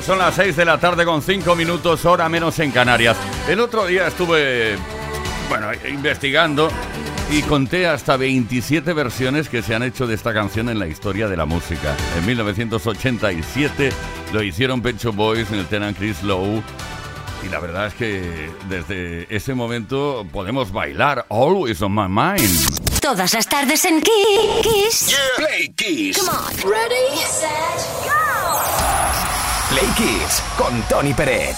Son las 6 de la tarde con 5 minutos, hora menos en Canarias. El otro día estuve, bueno, investigando y conté hasta 27 versiones que se han hecho de esta canción en la historia de la música. En 1987 lo hicieron Pecho Boys en el Tenant Chris Lowe. Y la verdad es que desde ese momento podemos bailar Always on My Mind. Todas las tardes en Kiss. Play Kiss. Come on. Ready, set, go. Play con Tony Peret.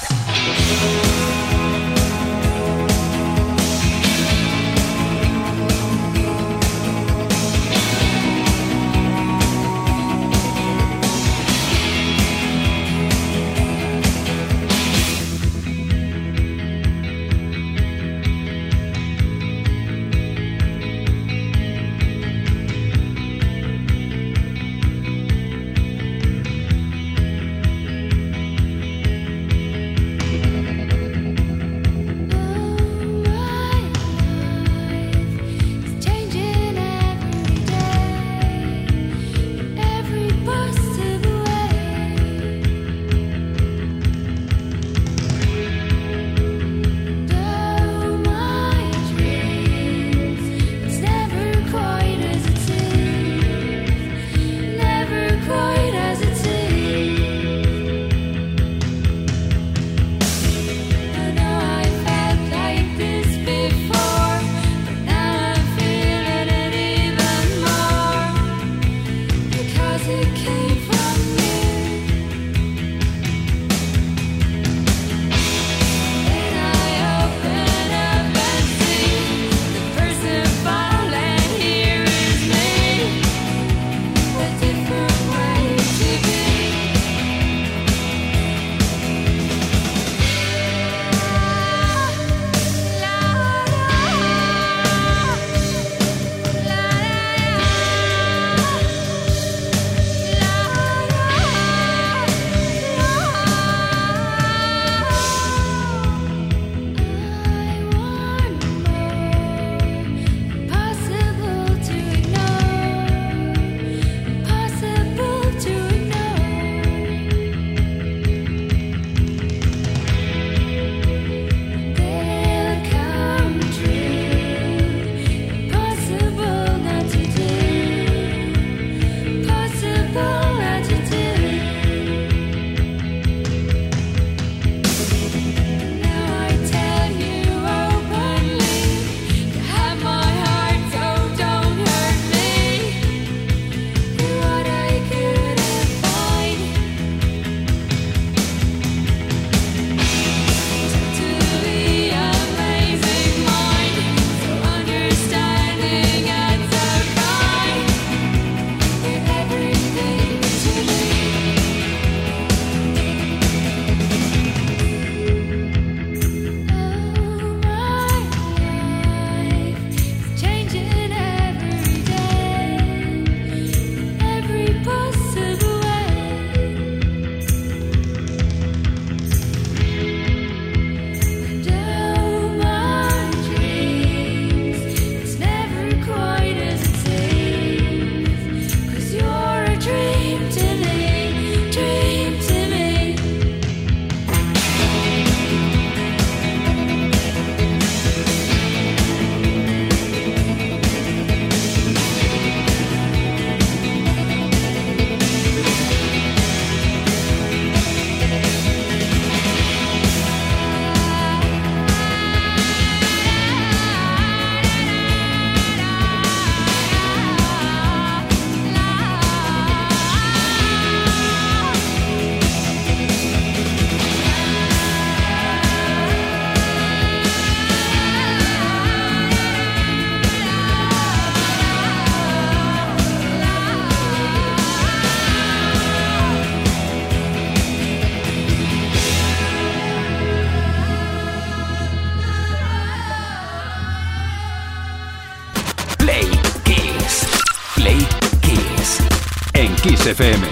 FM.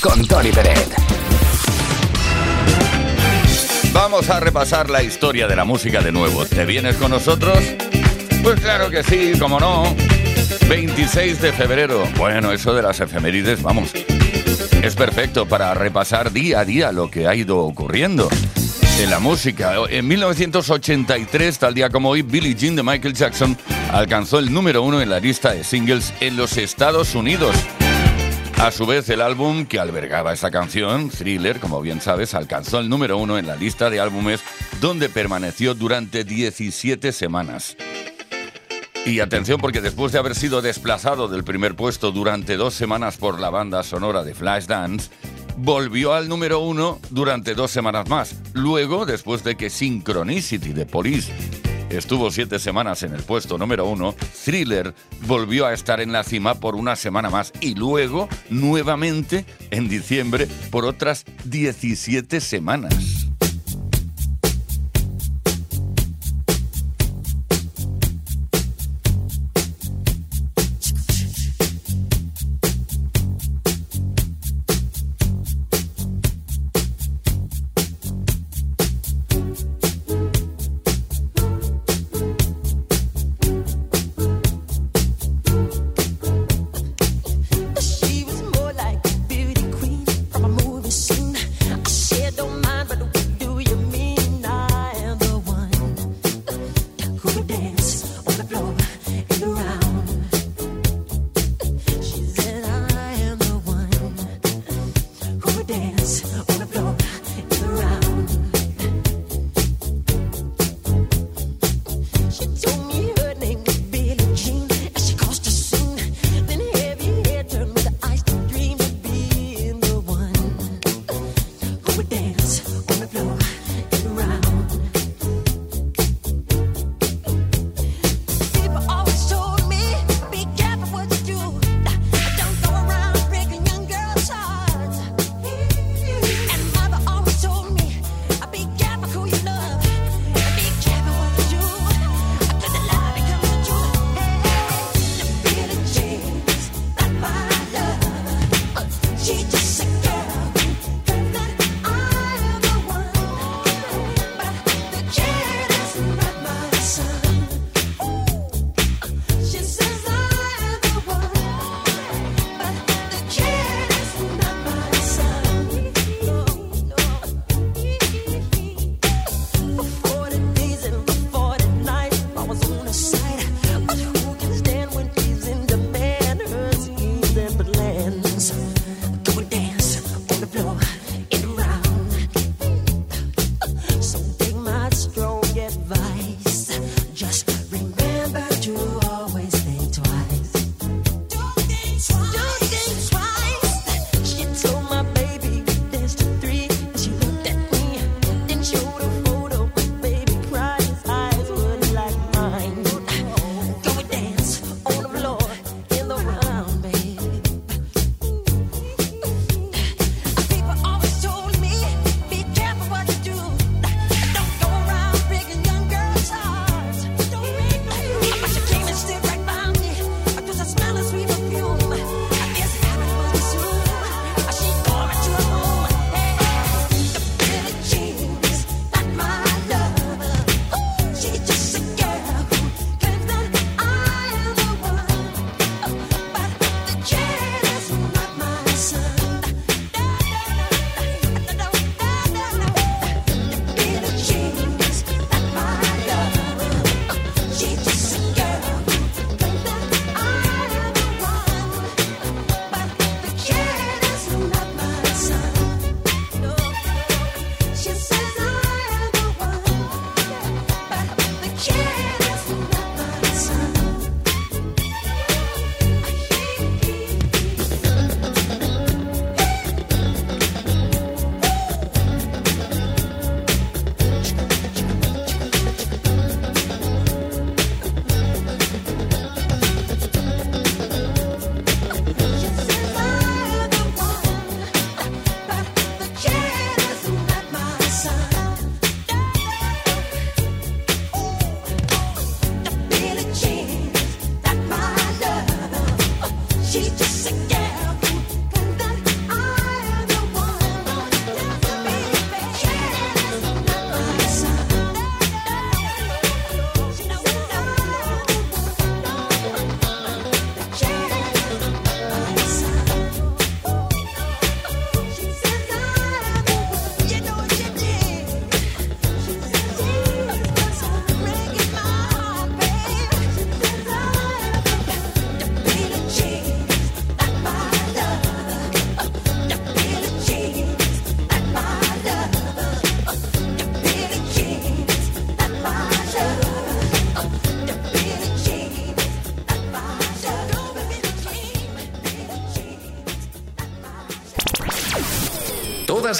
Con Tony Peret. Vamos a repasar la historia de la música de nuevo. ¿Te vienes con nosotros? Pues claro que sí, como no. 26 de febrero. Bueno, eso de las efemérides, vamos. Es perfecto para repasar día a día lo que ha ido ocurriendo en la música. En 1983, tal día como hoy, Billie Jean de Michael Jackson alcanzó el número uno en la lista de singles en los Estados Unidos. A su vez, el álbum que albergaba esa canción, Thriller, como bien sabes, alcanzó el número uno en la lista de álbumes donde permaneció durante 17 semanas. Y atención porque después de haber sido desplazado del primer puesto durante dos semanas por la banda sonora de Flashdance, volvió al número uno durante dos semanas más. Luego, después de que Synchronicity de Police estuvo siete semanas en el puesto número uno, Thriller volvió a estar en la cima por una semana más y luego nuevamente en diciembre por otras 17 semanas.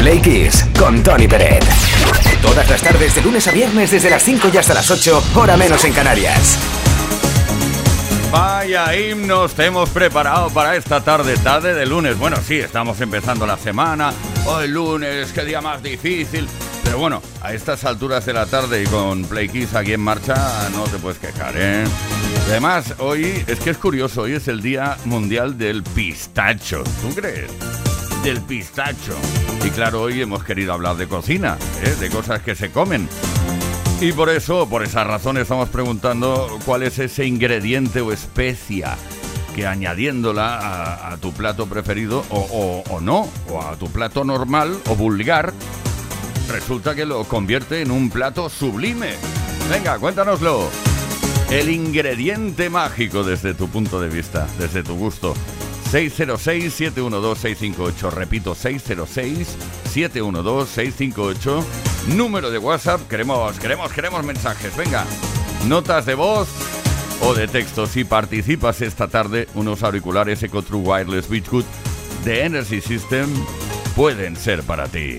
Play Kiss con Tony Peret. Todas las tardes de lunes a viernes desde las 5 y hasta las 8, hora menos en Canarias. Vaya himnos te hemos preparado para esta tarde, tarde de lunes. Bueno, sí, estamos empezando la semana. Hoy lunes, qué día más difícil. Pero bueno, a estas alturas de la tarde y con Play Kiss aquí en marcha, no te puedes quejar, ¿eh? Además, hoy es que es curioso, hoy es el Día Mundial del Pistacho. ¿Tú crees? Del pistacho. Y claro, hoy hemos querido hablar de cocina, ¿eh? de cosas que se comen. Y por eso, por esa razón, estamos preguntando cuál es ese ingrediente o especia que añadiéndola a, tu plato preferido o, o, no, o a tu plato normal o vulgar, resulta que lo convierte en un plato sublime. Venga, cuéntanoslo. El ingrediente mágico desde tu punto de vista, desde tu gusto. 606-712-658. Repito, 606-712-658. Número de WhatsApp. Queremos, queremos, queremos mensajes. Venga, notas de voz o de texto. Si participas esta tarde, unos auriculares Eco True Wireless Beachwood de Energy System pueden ser para ti.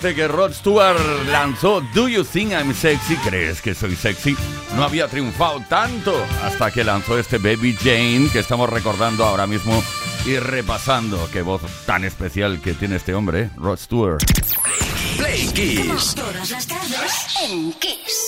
que Rod Stewart lanzó Do You Think I'm Sexy? ¿Crees que soy sexy? No había triunfado tanto hasta que lanzó este Baby Jane que estamos recordando ahora mismo y repasando. Qué voz tan especial que tiene este hombre. ¿eh? Rod Stewart. Play Kiss. Todas las tardes en Kiss.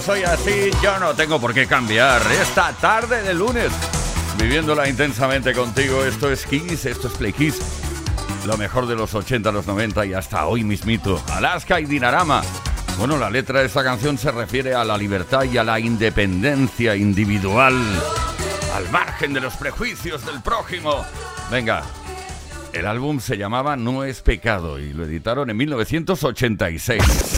soy así, yo no tengo por qué cambiar. Esta tarde de lunes, viviéndola intensamente contigo, esto es Kiss, esto es Play Kiss. Lo mejor de los 80, los 90 y hasta hoy mismito. Alaska y Dinarama. Bueno, la letra de esta canción se refiere a la libertad y a la independencia individual, al margen de los prejuicios del prójimo. Venga, el álbum se llamaba No es pecado y lo editaron en 1986.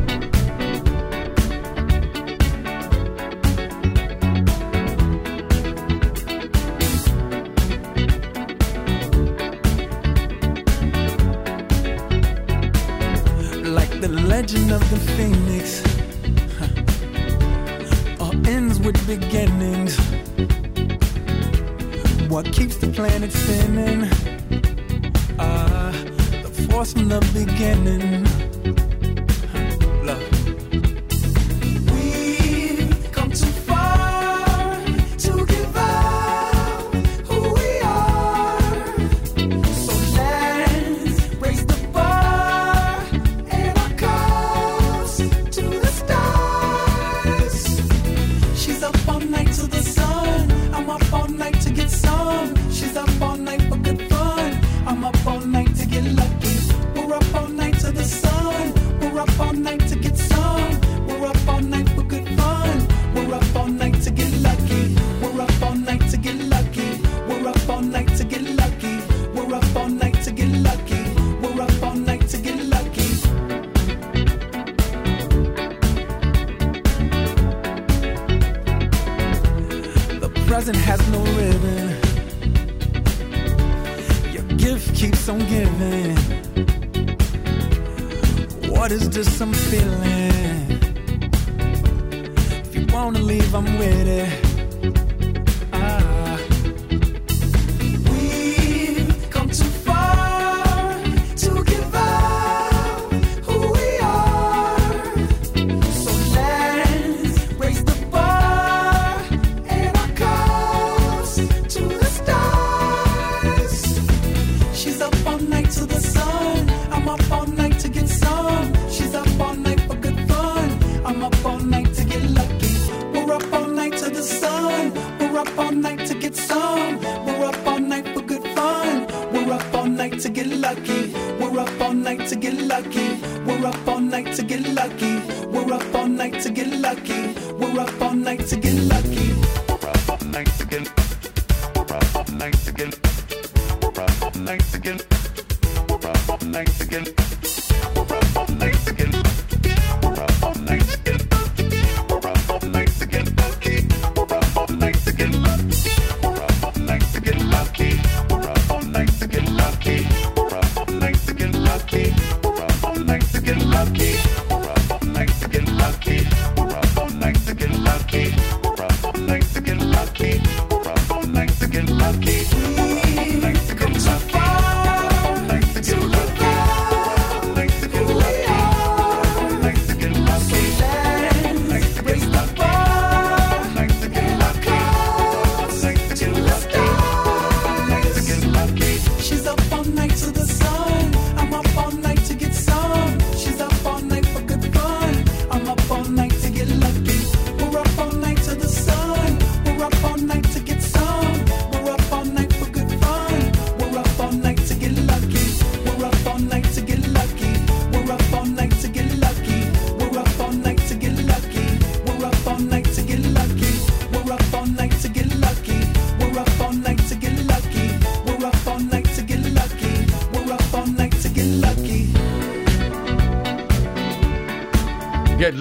and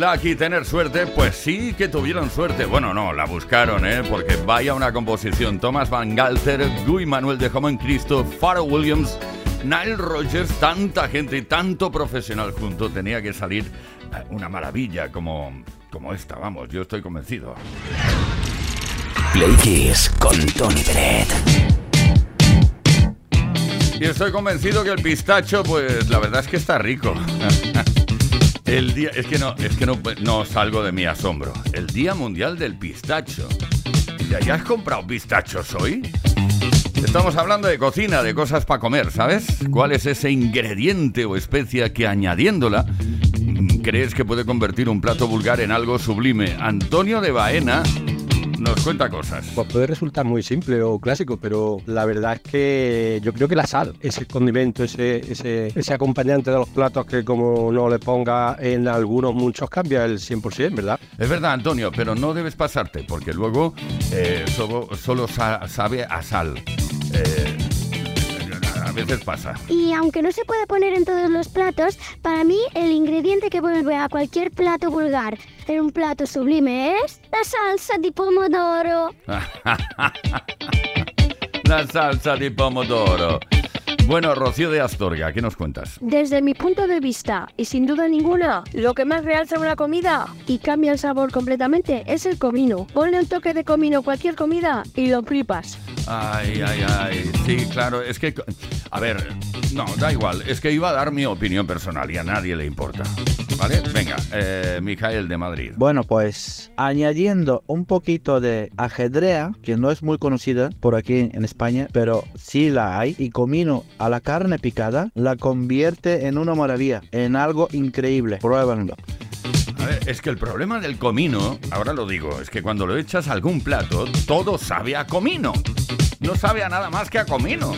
lucky, tener suerte, pues sí que tuvieron suerte. Bueno, no, la buscaron, ¿eh? Porque vaya una composición. Thomas Van Galter, Guy Manuel de Joven Cristo, Pharrell Williams, Nile Rodgers, tanta gente y tanto profesional junto. Tenía que salir eh, una maravilla como, como esta, vamos, yo estoy convencido. Play Kiss con Tony Peret. Y estoy convencido que el pistacho, pues la verdad es que está rico. El día, es que no, es que no, no salgo de mi asombro. El Día Mundial del Pistacho. ¿Ya, has comprado pistachos hoy? Estamos hablando de cocina, de cosas para comer, ¿sabes? ¿Cuál es ese ingrediente o especia que añadiéndola mm, crees que puede convertir un plato vulgar en algo sublime? Antonio de Baena nos cuenta cosas. Pues puede resultar muy simple o clásico, pero la verdad es que yo creo que la sal, ese condimento, ese, ese, ese acompañante de los platos que como no le ponga en algunos muchos cambia el 100%, ¿verdad? Es verdad, Antonio, pero no debes pasarte, porque luego eh, solo, solo sa- sabe a sal. Eh, a veces pasa. Y aunque no se puede poner en todos los platos, para mí el ingrediente que vuelve a cualquier plato vulgar en un plato sublime es la salsa de pomodoro. La salsa de pomodoro. Bueno, Rocío de Astorga, ¿qué nos cuentas? Desde mi punto de vista, y sin duda ninguna, lo que más realza una comida y cambia el sabor completamente es el comino. Ponle un toque de comino a cualquier comida y lo flipas. Ay, ay, ay. Sí, claro, es que... A ver, no, da igual. Es que iba a dar mi opinión personal y a nadie le importa. ¿Vale? Venga, eh, Mijael de Madrid. Bueno, pues añadiendo un poquito de ajedrea, que no es muy conocida por aquí en España, pero sí la hay, y comino a la carne picada, la convierte en una maravilla, en algo increíble. Pruébenlo. A ver, es que el problema del comino, ahora lo digo, es que cuando lo echas a algún plato, todo sabe a comino. No sabe a nada más que a comino.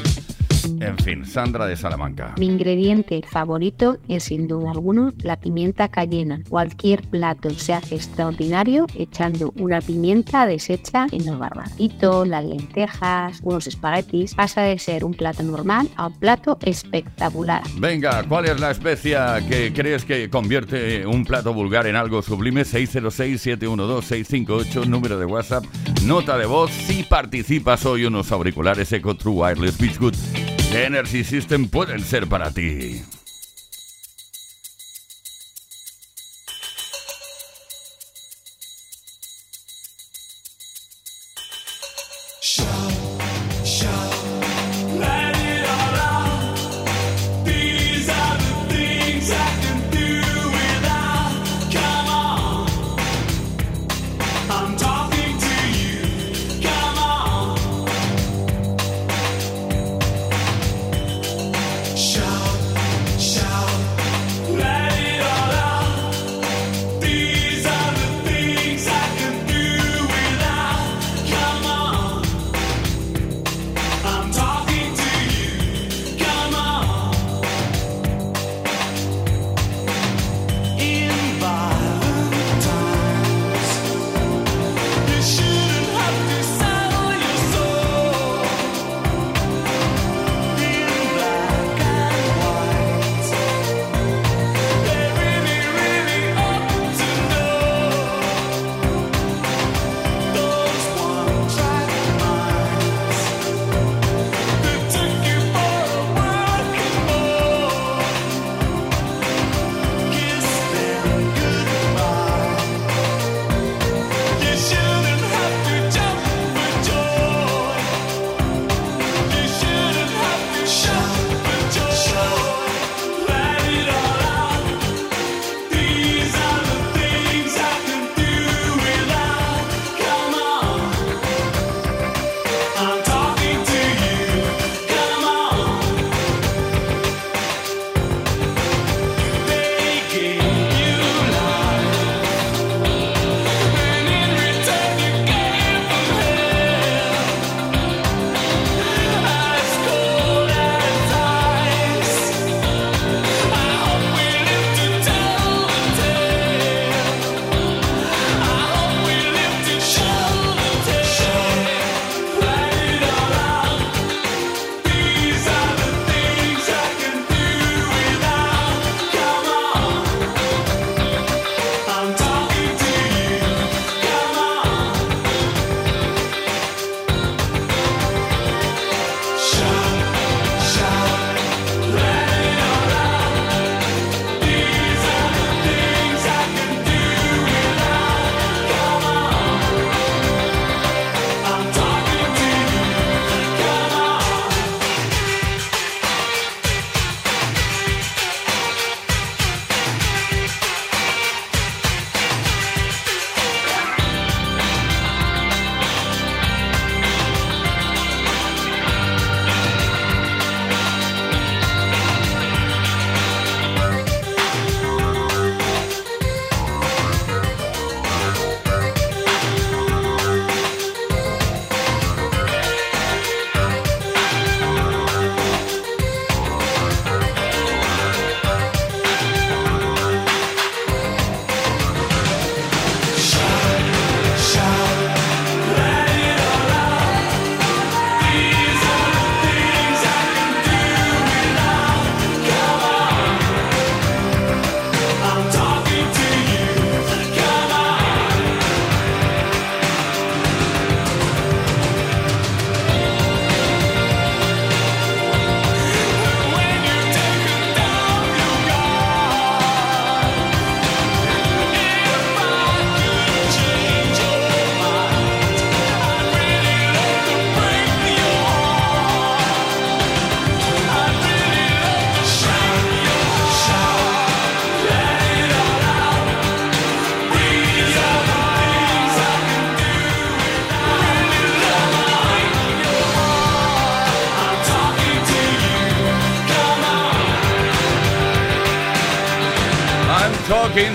En fin, Sandra de Salamanca. Mi ingrediente favorito es sin duda alguna la pimienta cayena. Cualquier plato se hace extraordinario echando una pimienta deshecha en los barbacitos, las lentejas, unos espaguetis. Pasa de ser un plato normal a un plato espectacular. Venga, ¿cuál es la especia que crees que convierte un plato vulgar en algo sublime? 606-712-658, número de WhatsApp, nota de voz. Si participas hoy unos auriculares EcoTrue Wireless Beach Good Energy System pueden ser para ti.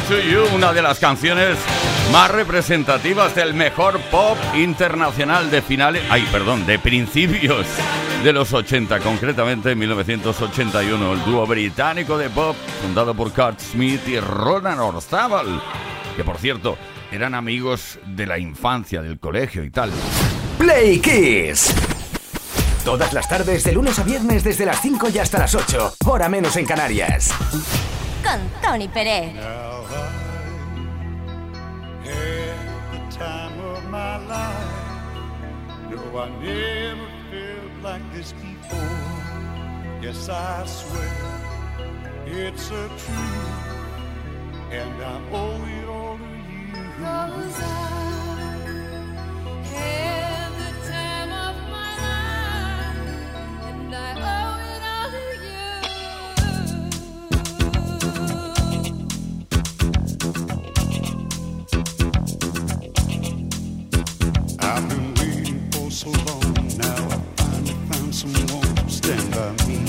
to You, una de las canciones más representativas del mejor pop internacional de finales, ay, perdón, de principios de los 80, concretamente en 1981, el dúo británico de pop fundado por Kurt Smith y Ronan Orzabal, que por cierto, eran amigos de la infancia, del colegio y tal. Play Kiss. Todas las tardes, de lunes a viernes, desde las 5 y hasta las 8, hora menos en Canarias. Con Tony Pérez. No, I never felt like this before. Yes, I swear it's a truth, and I owe it all to you. Cause I me.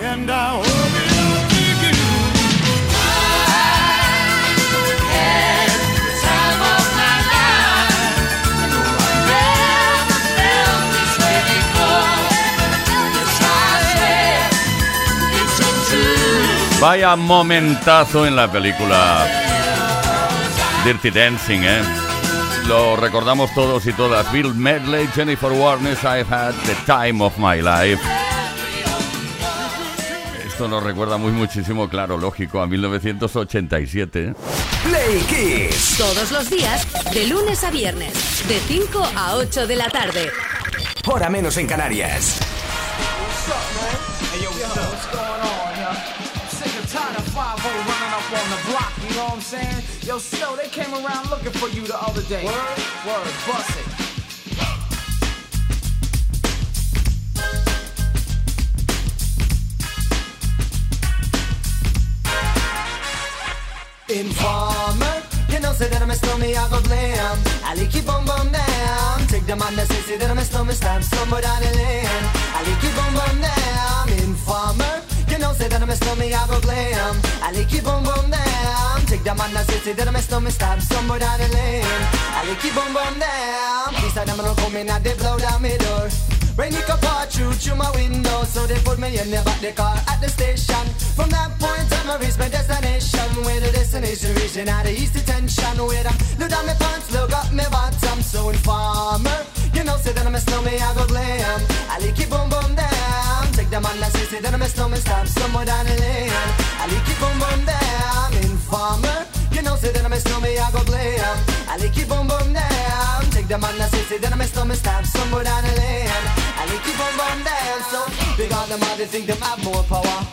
And I to you. Vaya momentazo en la película Dirty Dancing, ¿eh? Lo recordamos todos y todas. Bill Medley, Jennifer Warnes, I've had the time of my life. Esto nos recuerda muy muchísimo, claro, lógico, a 1987. ¿eh? Play Kiss. Todos los días, de lunes a viernes, de 5 a 8 de la tarde. Hora menos en Canarias. Hey, yo, what's going on, yo? Sick and tired of 5 running up on the block, you know what I'm saying? Yo, still, they came around looking for you the other day. Word? Word, bust it. Informer, you know, say that I'm a stormy, I go blam. Ali keep on bum down. Take the man that say, say that I'm a stormy, stamp somewhere down the lane. Ali keep on bum down. Informer, you know, say that I'm a stormy, I go blam. Ali keep on bum down. Take the man that say, say that I'm a stormy, stamp somewhere down the lane. Ali keep on bum down. Please, I don't come in and they blow down my door. Rain it come through through my window, so they put me in the back the car at the station. From that point on, I reached my destination. Where the destination region out of east detention. Where I look down my pants, look up my bottom. So informer, you know, say that I'm a snowman, I go glam. I like it boom boom down. Take the man that say, say that I'm a snowman, stop somewhere down the lane. I like it boom boom down. Informer, you know, say that I'm a snowman, I go glam. I like it boom boom down. Take the man that say, say that I'm a snowman, stop somewhere down the lane. I like it boom boom down. So big on them, all they think them have more power.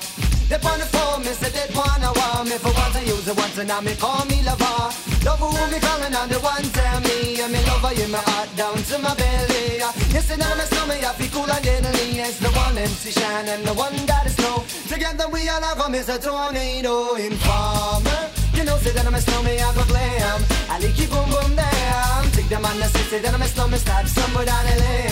They on the phone, me say they want me for once I use it once and now me call me lover. Love who me calling on the one tell me and me lover in my heart down to my belly. You say now my stomach I feel cool and deadly. It's the one MC Shine and the one that is snow. Together we all have a Mr. Tornado Informer. You know say that I'm a snowman I go glam. I like it boom boom down. Demanda sesle deneme slow my stop somewhere down the lane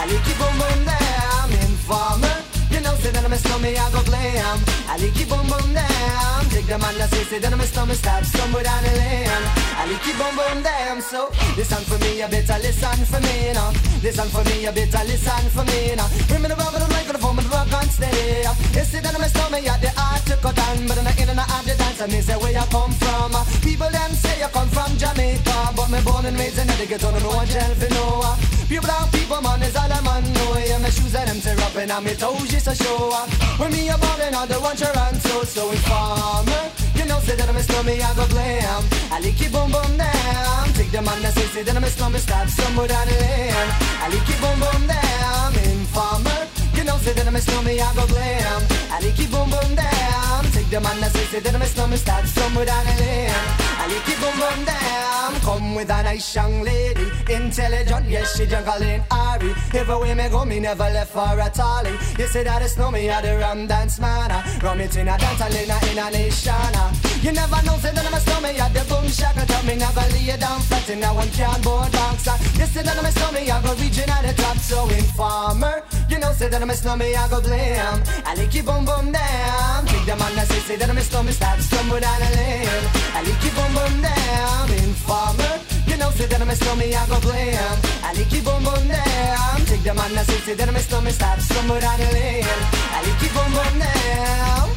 I like it boom boom damn informer you know, say that I'm a snowman, I go glam. I like it boom boom down. Take the man that say, say that I'm a snowman, stop somewhere down the lane. I like boom boom down. So listen for me, you better listen for me now. Listen for me, you better listen for me now. Bring me the rubber, the microphone, the rock on steady. You say that I'm a snowman, yeah, the art to cut down, but I'm not in and out of the dance. I mean, say where you come from. People them say you come from Jamaica, but me born and raised in the ghetto, no one tell for no. People down, people man is all I'm on. No, yeah, my shoes and them tear up and I'm toes just a show up. When me a ballin' on the one Toronto, so informer. You know, say that I'm a snowman, I go glam. I like it boom boom down. Take the man that say, say that I'm a snowman, stop somewhere down the lane. I like it boom boom down. Informer. Know, say that I'm a snowman, I go glam. I like it boom boom down. Take the man that say, say that I'm a snowman, stop somewhere down the lane. I like it boom boom down. Come with a nice young lady, intelligent, yes, she juggling Ari. Everywhere me go, me never left for a tally. You say that it's no me, I the rum dance man. Rum it in a dance, I in a, in a nation. Uh. You never know, say that I'm a snowman, I the boom shaka. Tell me never lay down flat in a one cardboard box. You say that I'm a snowman, I go reaching at the top. So informer, you know, say that I'm a snowman, I go blam. I like it boom boom down. Take the man that say, say that I'm a snowman, stop somewhere down the lane. I like it boom boom down. Informer, you know, say that I'm a snowman, I go blam. I like it boom boom down. Take the man that say, say that I'm a snowman, stop somewhere down the lane. I like it boom boom down.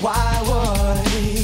Why would,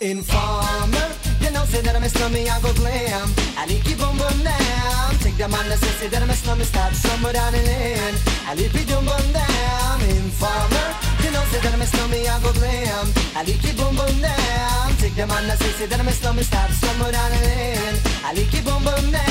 Informer, you know, say that I'm a I go glam. I keep on bum down. Take that man, say that I'm a slummy, start somewhere down the land, I need it dum bum down. Informer, you know, say that I'm a I go glam. I keep on bum down. Take that man, say that I'm a slummy, start somewhere down the land, I keep on bum down.